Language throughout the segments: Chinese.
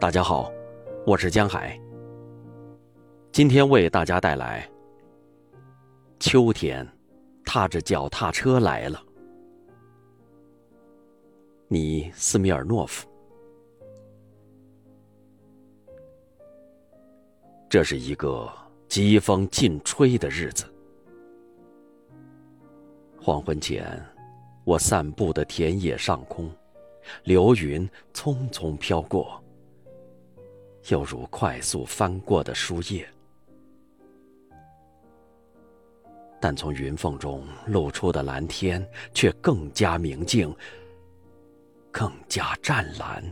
大家好，我是江海。今天为大家带来秋天，踏着脚踏车来了。你斯米尔诺夫，这是一个疾风劲吹的日子。黄昏前，我散步的田野上空，流云匆匆飘过。犹如快速翻过的书页，但从云缝中露出的蓝天却更加明净，更加湛蓝。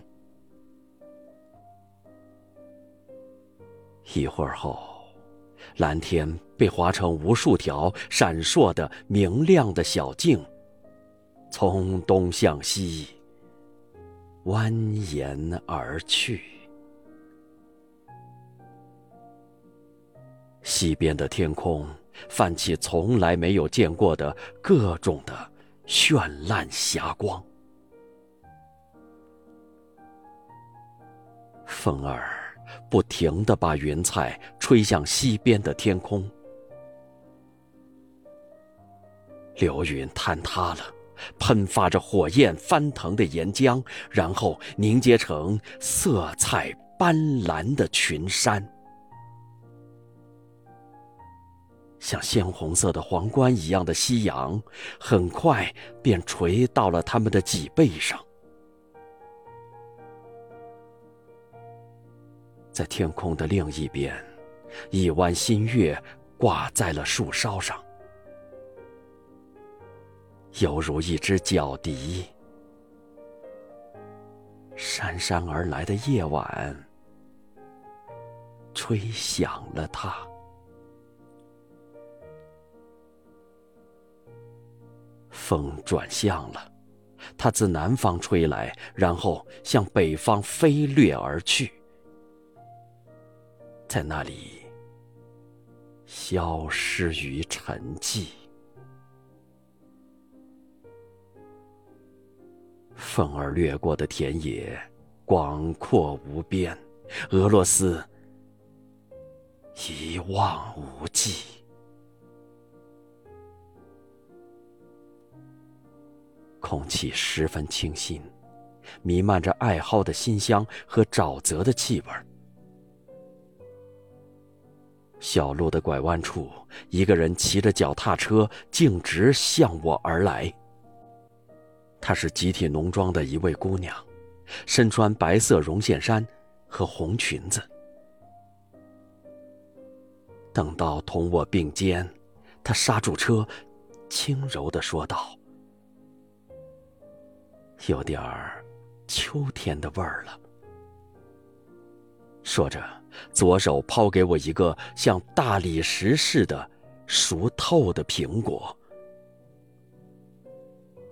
一会儿后，蓝天被划成无数条闪烁的明亮的小径，从东向西蜿蜒而去。西边的天空泛起从来没有见过的各种的绚烂霞光，风儿不停的把云彩吹向西边的天空，流云坍塌了，喷发着火焰翻腾的岩浆，然后凝结成色彩斑斓的群山。像鲜红色的皇冠一样的夕阳，很快便垂到了他们的脊背上。在天空的另一边，一弯新月挂在了树梢上，犹如一只角笛。姗姗而来的夜晚，吹响了它。风转向了，它自南方吹来，然后向北方飞掠而去，在那里消失于沉寂。风儿掠过的田野广阔无边，俄罗斯一望无际。空气十分清新，弥漫着艾蒿的馨香和沼泽的气味。小路的拐弯处，一个人骑着脚踏车径直向我而来。她是集体农庄的一位姑娘，身穿白色绒线衫和红裙子。等到同我并肩，她刹住车，轻柔地说道。有点儿秋天的味儿了。说着，左手抛给我一个像大理石似的熟透的苹果，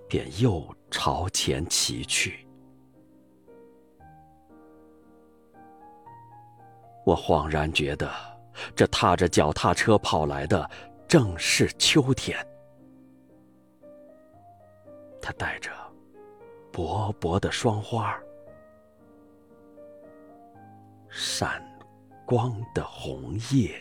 便又朝前骑去。我恍然觉得，这踏着脚踏车跑来的正是秋天。他带着。薄薄的霜花，闪光的红叶。